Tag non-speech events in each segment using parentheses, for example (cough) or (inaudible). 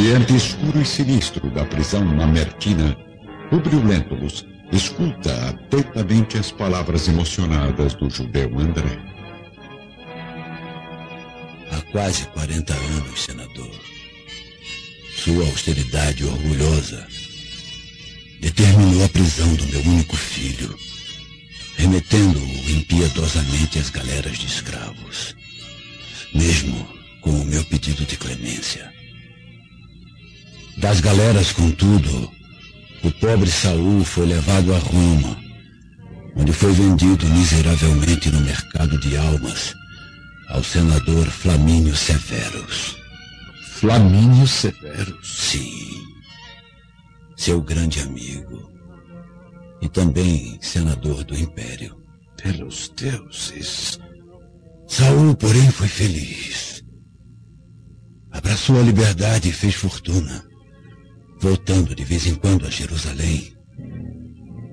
ambiente escuro e sinistro da prisão mamertina, Publio Lentulus escuta atentamente as palavras emocionadas do judeu André. Há quase 40 anos, senador, sua austeridade orgulhosa determinou a prisão do meu único filho, remetendo-o impiedosamente às galeras de escravos, mesmo com o meu pedido de clemência. Das galeras, contudo, o pobre Saul foi levado a Roma, onde foi vendido miseravelmente no mercado de almas ao senador Flamínio Severus. Flamínio Severus? Sim. Seu grande amigo. E também senador do Império. Pelos deuses. Saul, porém, foi feliz. Abraçou a liberdade e fez fortuna voltando de vez em quando a Jerusalém,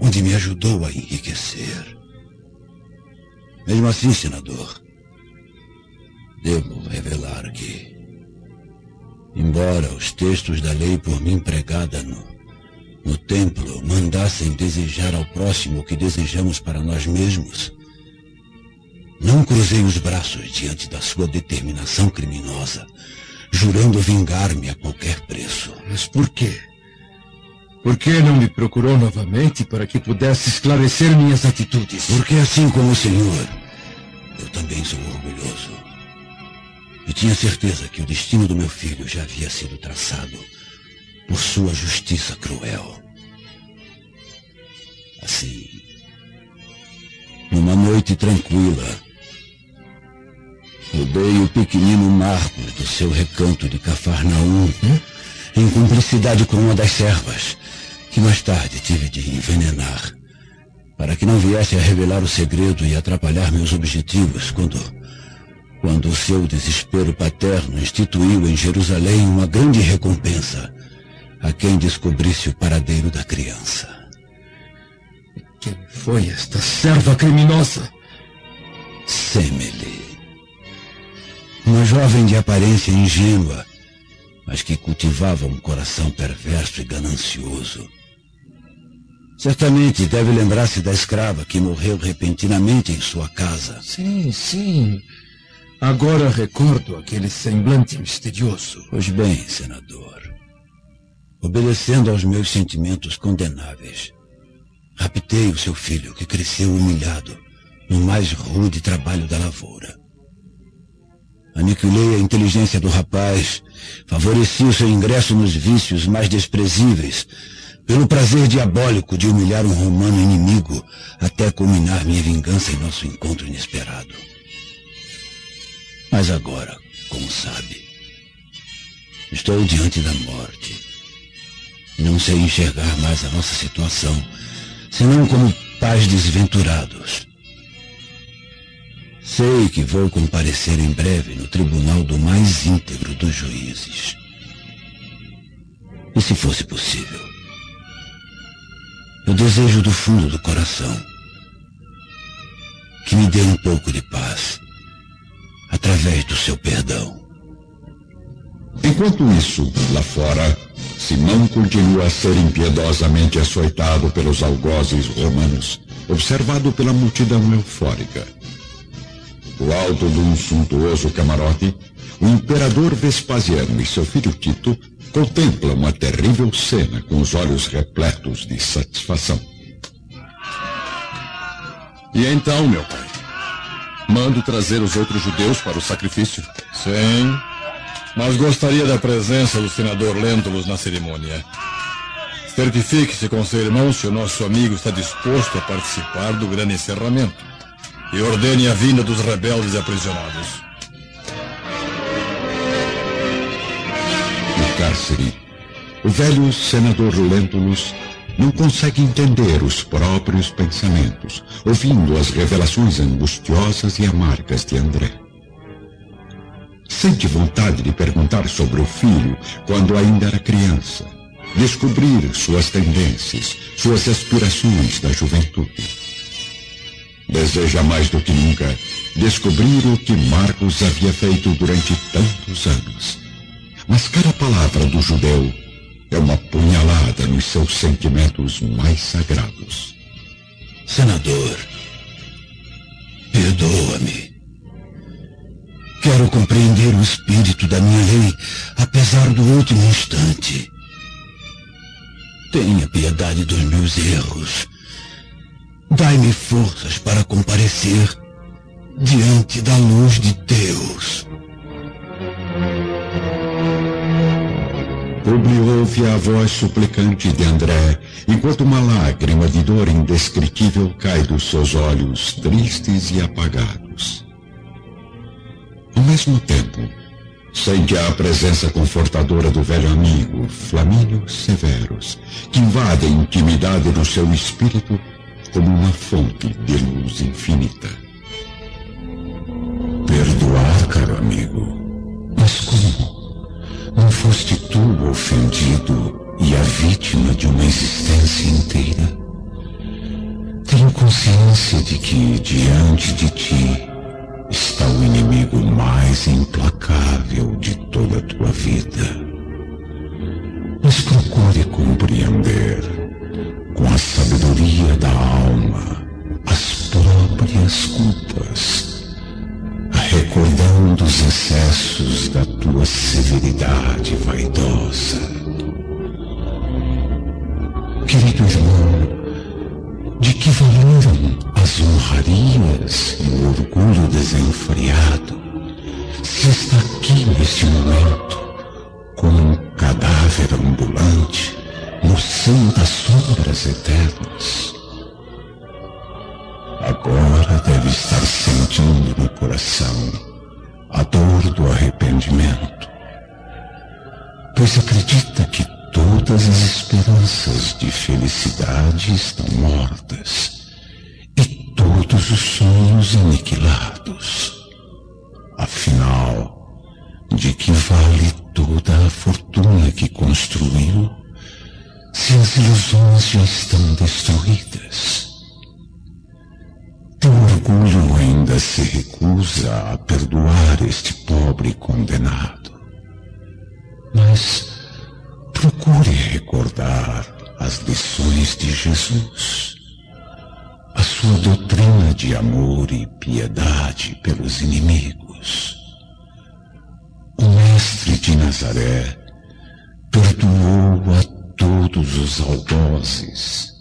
onde me ajudou a enriquecer. Mesmo assim, senador, devo revelar que, embora os textos da lei por mim pregada no, no templo mandassem desejar ao próximo o que desejamos para nós mesmos, não cruzei os braços diante da sua determinação criminosa jurando vingar-me a qualquer preço. Mas por quê? Por que não me procurou novamente para que pudesse esclarecer minhas atitudes? Porque assim como o senhor, eu também sou orgulhoso. E tinha certeza que o destino do meu filho já havia sido traçado por sua justiça cruel. Assim, numa noite tranquila, Roubei o pequenino Marcos do seu recanto de Cafarnaum, hum? em cumplicidade com uma das servas, que mais tarde tive de envenenar, para que não viesse a revelar o segredo e atrapalhar meus objetivos quando, quando o seu desespero paterno instituiu em Jerusalém uma grande recompensa a quem descobrisse o paradeiro da criança. Quem foi esta serva criminosa? Semele. Uma jovem de aparência ingênua, mas que cultivava um coração perverso e ganancioso. Certamente deve lembrar-se da escrava que morreu repentinamente em sua casa. Sim, sim. Agora recordo aquele semblante misterioso. Pois bem, senador. Obedecendo aos meus sentimentos condenáveis, raptei o seu filho que cresceu humilhado no mais rude trabalho da lavoura. Aniquilei a inteligência do rapaz, favoreci o seu ingresso nos vícios mais desprezíveis, pelo prazer diabólico de humilhar um romano inimigo, até culminar minha vingança em nosso encontro inesperado. Mas agora, como sabe, estou diante da morte. Não sei enxergar mais a nossa situação, senão como pais desventurados Sei que vou comparecer em breve no tribunal do mais íntegro dos juízes. E se fosse possível, eu desejo do fundo do coração que me dê um pouco de paz através do seu perdão. Enquanto isso, lá fora, Simão continua a ser impiedosamente açoitado pelos algozes romanos, observado pela multidão eufórica. Do alto de um suntuoso camarote, o imperador Vespasiano e seu filho Tito contemplam uma terrível cena com os olhos repletos de satisfação. E então, meu pai? Mando trazer os outros judeus para o sacrifício? Sim, mas gostaria da presença do senador Lentulus na cerimônia. Certifique-se com seu irmão se o nosso amigo está disposto a participar do grande encerramento e ordene a vinda dos rebeldes aprisionados. No cárcere, o velho senador Lentulus não consegue entender os próprios pensamentos, ouvindo as revelações angustiosas e amargas de André. Sente vontade de perguntar sobre o filho quando ainda era criança, descobrir suas tendências, suas aspirações da juventude. Deseja mais do que nunca descobrir o que Marcos havia feito durante tantos anos. mas cada palavra do judeu é uma punhalada nos seus sentimentos mais sagrados. Senador, perdoa-me. Quero compreender o espírito da minha lei, apesar do último instante. Tenha piedade dos meus erros. Dai-me forças para comparecer diante da luz de Deus. Publio ouve a voz suplicante de André, enquanto uma lágrima de dor indescritível cai dos seus olhos tristes e apagados. Ao mesmo tempo, sente a presença confortadora do velho amigo, Flamínio Severus, que invade a intimidade do seu espírito como uma fonte de luz infinita. Perdoar, caro amigo. Mas como? Não foste tu o ofendido e a vítima de uma existência inteira? Tenho consciência de que diante de ti está o inimigo mais implacável de toda a tua vida. Mas procure compreender, com a sabedoria da alma, as próprias culpas recordando os excessos da tua severidade vaidosa. Querido irmão, de que valeram as honrarias e o orgulho desenfreado se está aqui neste momento como um cadáver ambulante no das sombras eternas? Agora deve estar sentindo no coração a dor do arrependimento, pois acredita que todas as esperanças de felicidade estão mortas e todos os sonhos aniquilados. Afinal, de que vale toda a fortuna que construiu se as ilusões já estão destruídas? Teu orgulho ainda se recusa a perdoar este pobre condenado. Mas procure recordar as lições de Jesus, a sua doutrina de amor e piedade pelos inimigos. O Mestre de Nazaré perdoou a todos os algozes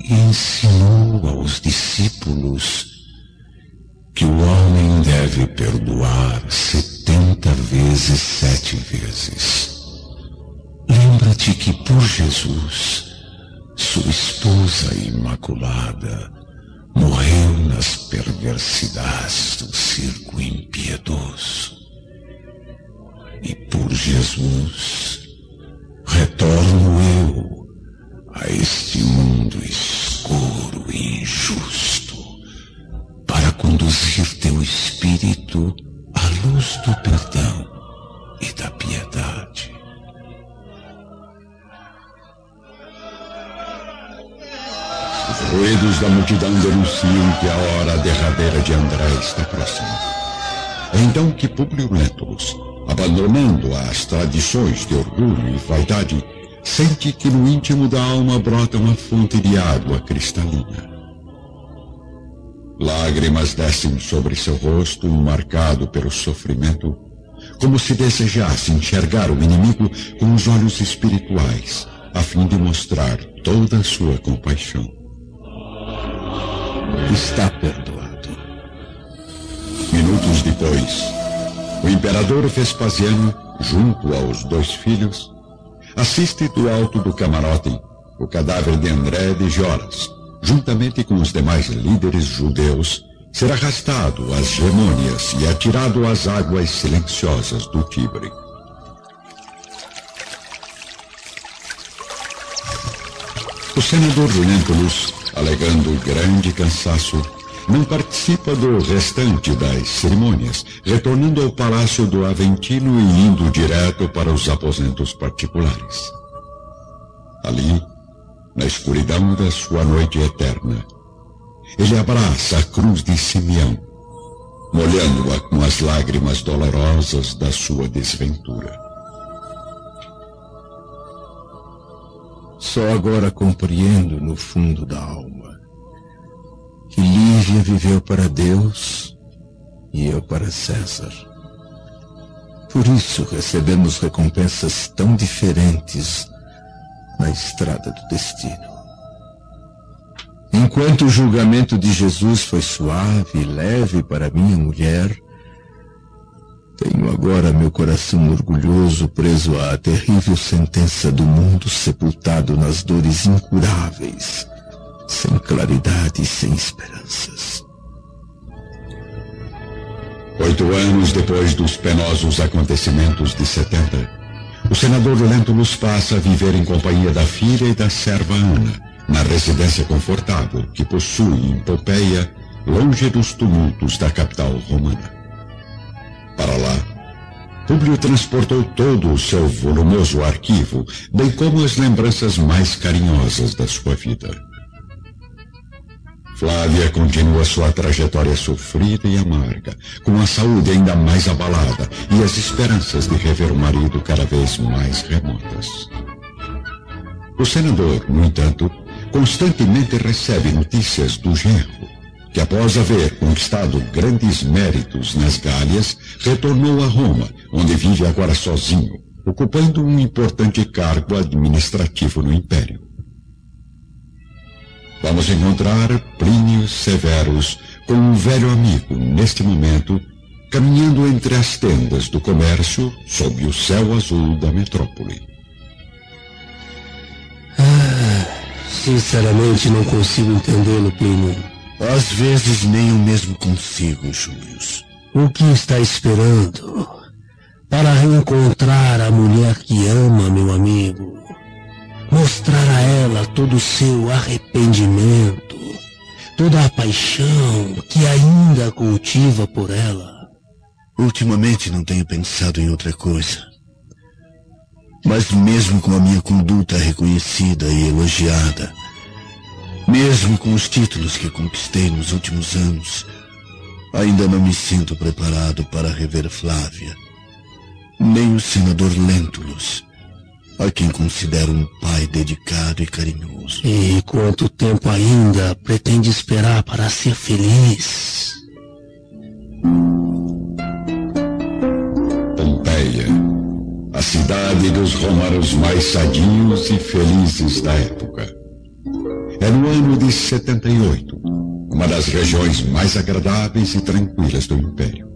e ensinou aos discípulos que o homem deve perdoar setenta vezes sete vezes. Lembra-te que por Jesus, sua esposa imaculada, morreu nas perversidades do circo impiedoso. E por Jesus, retorno eu a este mundo escuro e injusto para conduzir teu espírito à luz do perdão e da piedade. Os ruídos da multidão denunciam que a hora derradeira de André está próxima. É então que Publio Lentulus, abandonando as tradições de orgulho e vaidade, sente que no íntimo da alma brota uma fonte de água cristalina. Lágrimas descem sobre seu rosto, marcado pelo sofrimento, como se desejasse enxergar o inimigo com os olhos espirituais, a fim de mostrar toda a sua compaixão. Está perdoado. Minutos depois, o imperador Vespasiano, junto aos dois filhos, assiste do alto do camarote o cadáver de André de Joras, juntamente com os demais líderes judeus, ser arrastado às gemônias e atirado às águas silenciosas do Tibre. O senador Lentulus, alegando grande cansaço, não participa do restante das cerimônias, retornando ao Palácio do Aventino e indo direto para os aposentos particulares. Ali, na escuridão da sua noite eterna, ele abraça a cruz de Simeão, molhando-a com as lágrimas dolorosas da sua desventura. Só agora compreendo no fundo da alma que Lívia viveu para Deus e eu para César. Por isso recebemos recompensas tão diferentes na estrada do destino. Enquanto o julgamento de Jesus foi suave e leve para minha mulher, tenho agora meu coração orgulhoso preso à terrível sentença do mundo sepultado nas dores incuráveis, sem claridade e sem esperanças. Oito anos depois dos penosos acontecimentos de 70, o senador Lentulus passa a viver em companhia da filha e da serva Ana, na residência confortável que possui em Pompeia, longe dos tumultos da capital romana. Para lá, Públio transportou todo o seu volumoso arquivo, bem como as lembranças mais carinhosas da sua vida. Flávia continua sua trajetória sofrida e amarga, com a saúde ainda mais abalada e as esperanças de rever o marido cada vez mais remotas. O senador, no entanto, constantemente recebe notícias do genro, que após haver conquistado grandes méritos nas Gálias, retornou a Roma, onde vive agora sozinho, ocupando um importante cargo administrativo no Império. Vamos encontrar Plínio Severus com um velho amigo, neste momento, caminhando entre as tendas do comércio sob o céu azul da metrópole. Ah, sinceramente não consigo entendê-lo, Plínio. Às vezes nem eu mesmo consigo, Júlio. O que está esperando para reencontrar a mulher que ama, meu amigo? Mostrar a ela todo o seu arrependimento, toda a paixão que ainda cultiva por ela. Ultimamente não tenho pensado em outra coisa. Mas mesmo com a minha conduta reconhecida e elogiada, mesmo com os títulos que conquistei nos últimos anos, ainda não me sinto preparado para rever Flávia. Nem o senador Lentulus, a quem considero um pai dedicado e carinhoso. E quanto tempo ainda pretende esperar para ser feliz? Pompeia, a cidade dos romanos mais sadios e felizes da época. É no ano de 78, uma das regiões mais agradáveis e tranquilas do Império.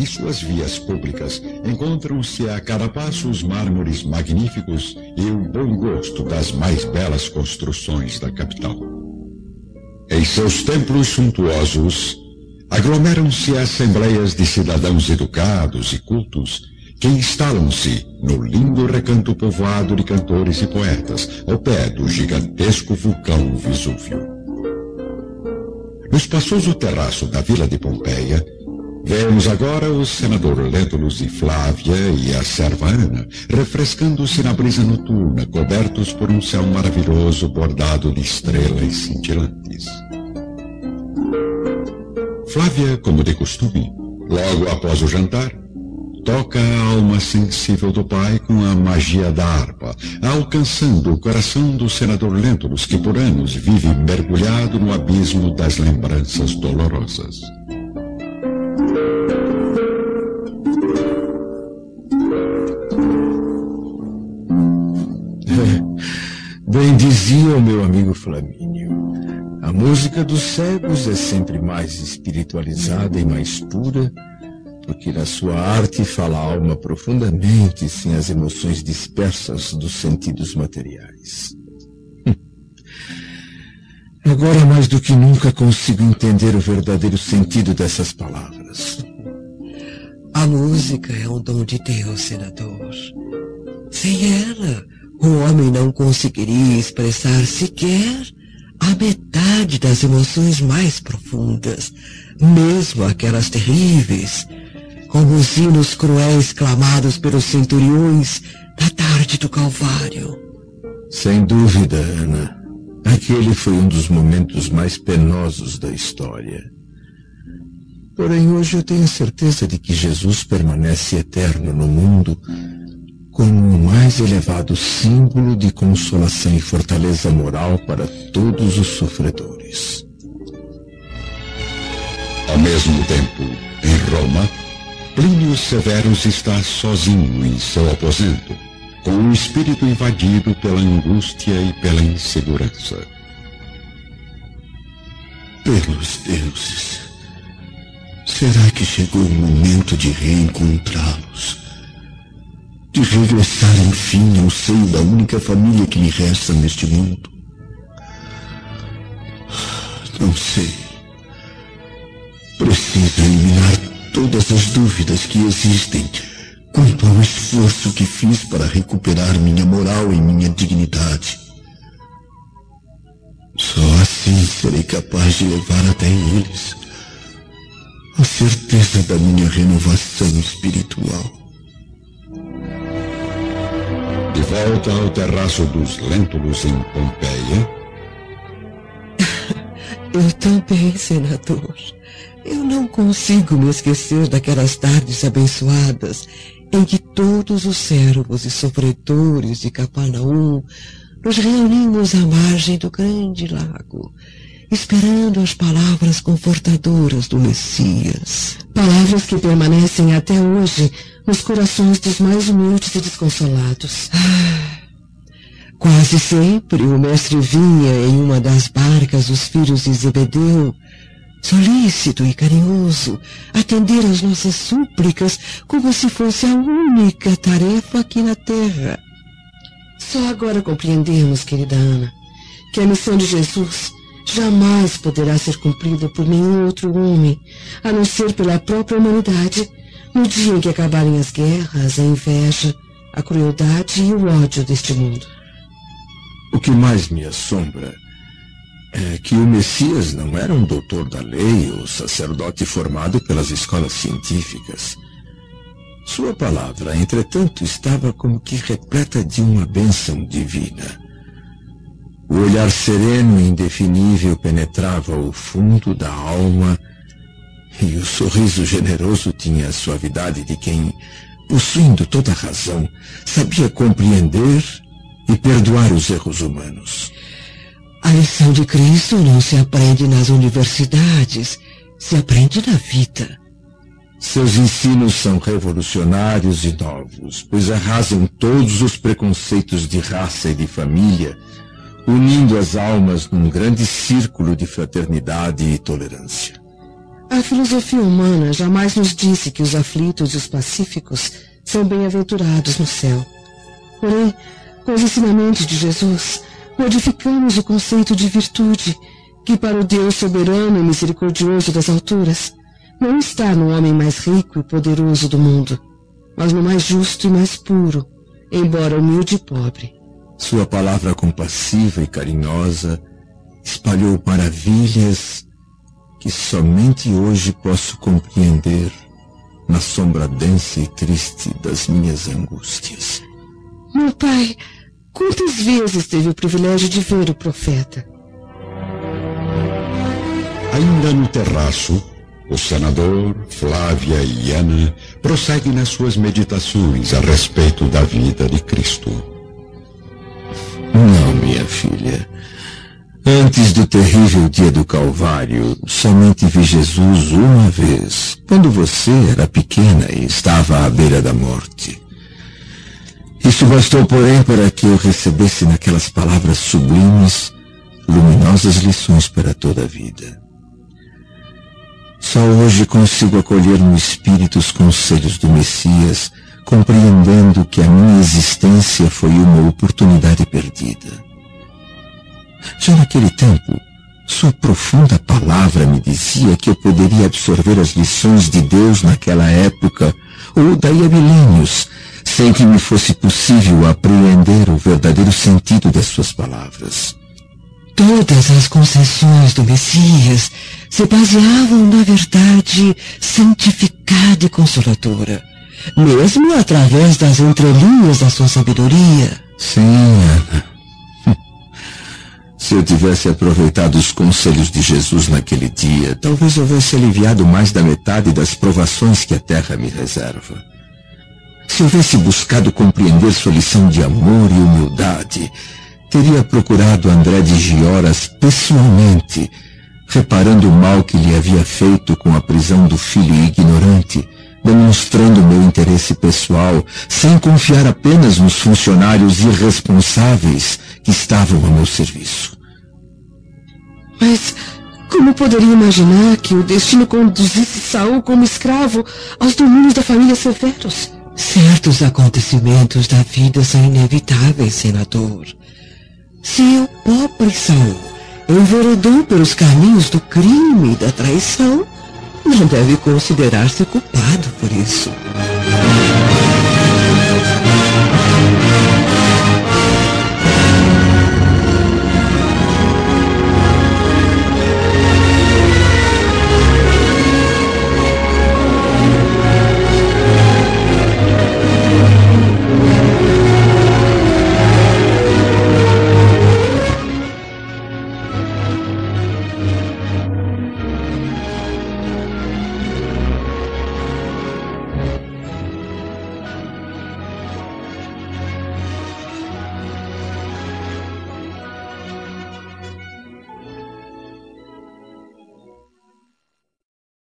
Em suas vias públicas encontram-se a cada passo os mármores magníficos e o bom gosto das mais belas construções da capital. Em seus templos suntuosos, aglomeram-se assembleias de cidadãos educados e cultos que instalam-se no lindo recanto povoado de cantores e poetas, ao pé do gigantesco vulcão Vesúvio. No espaçoso terraço da vila de Pompeia, vemos agora o senador Lentulus e Flávia e a serva Ana refrescando-se na brisa noturna, cobertos por um céu maravilhoso bordado de estrelas cintilantes. Flávia, como de costume, logo após o jantar, toca a alma sensível do pai com a magia da harpa, alcançando o coração do senador Lentulus, que por anos vive mergulhado no abismo das lembranças dolorosas. Bem dizia o meu amigo Flamínio. A música dos cegos é sempre mais espiritualizada e mais pura porque na sua arte fala a alma profundamente, sem as emoções dispersas dos sentidos materiais. (laughs) Agora mais do que nunca consigo entender o verdadeiro sentido dessas palavras. A música é um dom de Deus, senador. Sem ela, o homem não conseguiria expressar sequer a metade das emoções mais profundas, mesmo aquelas terríveis como os hinos cruéis clamados pelos centuriões da tarde do Calvário. Sem dúvida, Ana. Aquele foi um dos momentos mais penosos da história. Porém, hoje eu tenho certeza de que Jesus permanece eterno no mundo como o mais elevado símbolo de consolação e fortaleza moral para todos os sofredores. Ao mesmo tempo, em Roma, Plínio Severus está sozinho em seu aposento, com o espírito invadido pela angústia e pela insegurança. Pelos deuses, será que chegou o momento de reencontrá-los? De regressar enfim ao seio da única família que me resta neste mundo? Não sei. Preciso eliminar todas as dúvidas que existem quanto ao esforço que fiz para recuperar minha moral e minha dignidade. Só assim serei capaz de levar até eles a certeza da minha renovação espiritual. De volta ao terraço dos Lentulus em Pompeia. (laughs) Eu também, senador. Eu não consigo me esquecer daquelas tardes abençoadas em que todos os servos e sofredores de Capernaum nos reunimos à margem do grande lago, esperando as palavras confortadoras do Messias. Palavras que permanecem até hoje nos corações dos mais humildes e desconsolados. Quase sempre o mestre vinha em uma das barcas dos filhos de Zebedeu, solícito e carinhoso, atender às nossas súplicas como se fosse a única tarefa aqui na terra. Só agora compreendemos, querida Ana, que a missão de Jesus jamais poderá ser cumprida por nenhum outro homem, a não ser pela própria humanidade, no dia em que acabarem as guerras, a inveja, a crueldade e o ódio deste mundo. O que mais me assombra é que o Messias não era um doutor da lei ou sacerdote formado pelas escolas científicas. Sua palavra, entretanto, estava como que repleta de uma bênção divina. O olhar sereno e indefinível penetrava o fundo da alma e o sorriso generoso tinha a suavidade de quem, possuindo toda a razão, sabia compreender e perdoar os erros humanos. A lição de Cristo não se aprende nas universidades, se aprende na vida. Seus ensinos são revolucionários e novos, pois arrasam todos os preconceitos de raça e de família, unindo as almas num grande círculo de fraternidade e tolerância. A filosofia humana jamais nos disse que os aflitos e os pacíficos são bem-aventurados no céu. Porém, com os ensinamentos de Jesus, modificamos o conceito de virtude, que para o Deus soberano e misericordioso das alturas, não está no homem mais rico e poderoso do mundo, mas no mais justo e mais puro, embora humilde e pobre. Sua palavra compassiva e carinhosa espalhou maravilhas que somente hoje posso compreender na sombra densa e triste das minhas angústias. Meu pai, quantas vezes teve o privilégio de ver o profeta? Ainda no terraço, o senador, Flávia e Ana prosseguem nas suas meditações a respeito da vida de Cristo. Não, minha filha. Antes do terrível dia do Calvário, somente vi Jesus uma vez, quando você era pequena e estava à beira da morte. Isso bastou, porém, para que eu recebesse naquelas palavras sublimes luminosas lições para toda a vida. Só hoje consigo acolher no espírito os conselhos do Messias, compreendendo que a minha existência foi uma oportunidade perdida. Já naquele tempo, sua profunda palavra me dizia que eu poderia absorver as lições de Deus naquela época, ou daí a milênios, sem que me fosse possível apreender o verdadeiro sentido das suas palavras. Todas as concessões do Messias se baseavam na verdade santificada e consoladora, mesmo através das entrelinhas da sua sabedoria. Sim, Ana. Se eu tivesse aproveitado os conselhos de Jesus naquele dia, talvez houvesse aliviado mais da metade das provações que a terra me reserva. Se houvesse buscado compreender sua lição de amor e humildade, teria procurado André de Gioras pessoalmente, reparando o mal que lhe havia feito com a prisão do filho ignorante, demonstrando meu interesse pessoal, sem confiar apenas nos funcionários irresponsáveis que estavam a meu serviço. Mas como poderia imaginar que o destino conduzisse Saul como escravo aos domínios da família Severos? Certos acontecimentos da vida são inevitáveis, senador. Se o pobre Saul enveredou pelos caminhos do crime e da traição, não deve considerar-se culpado por isso.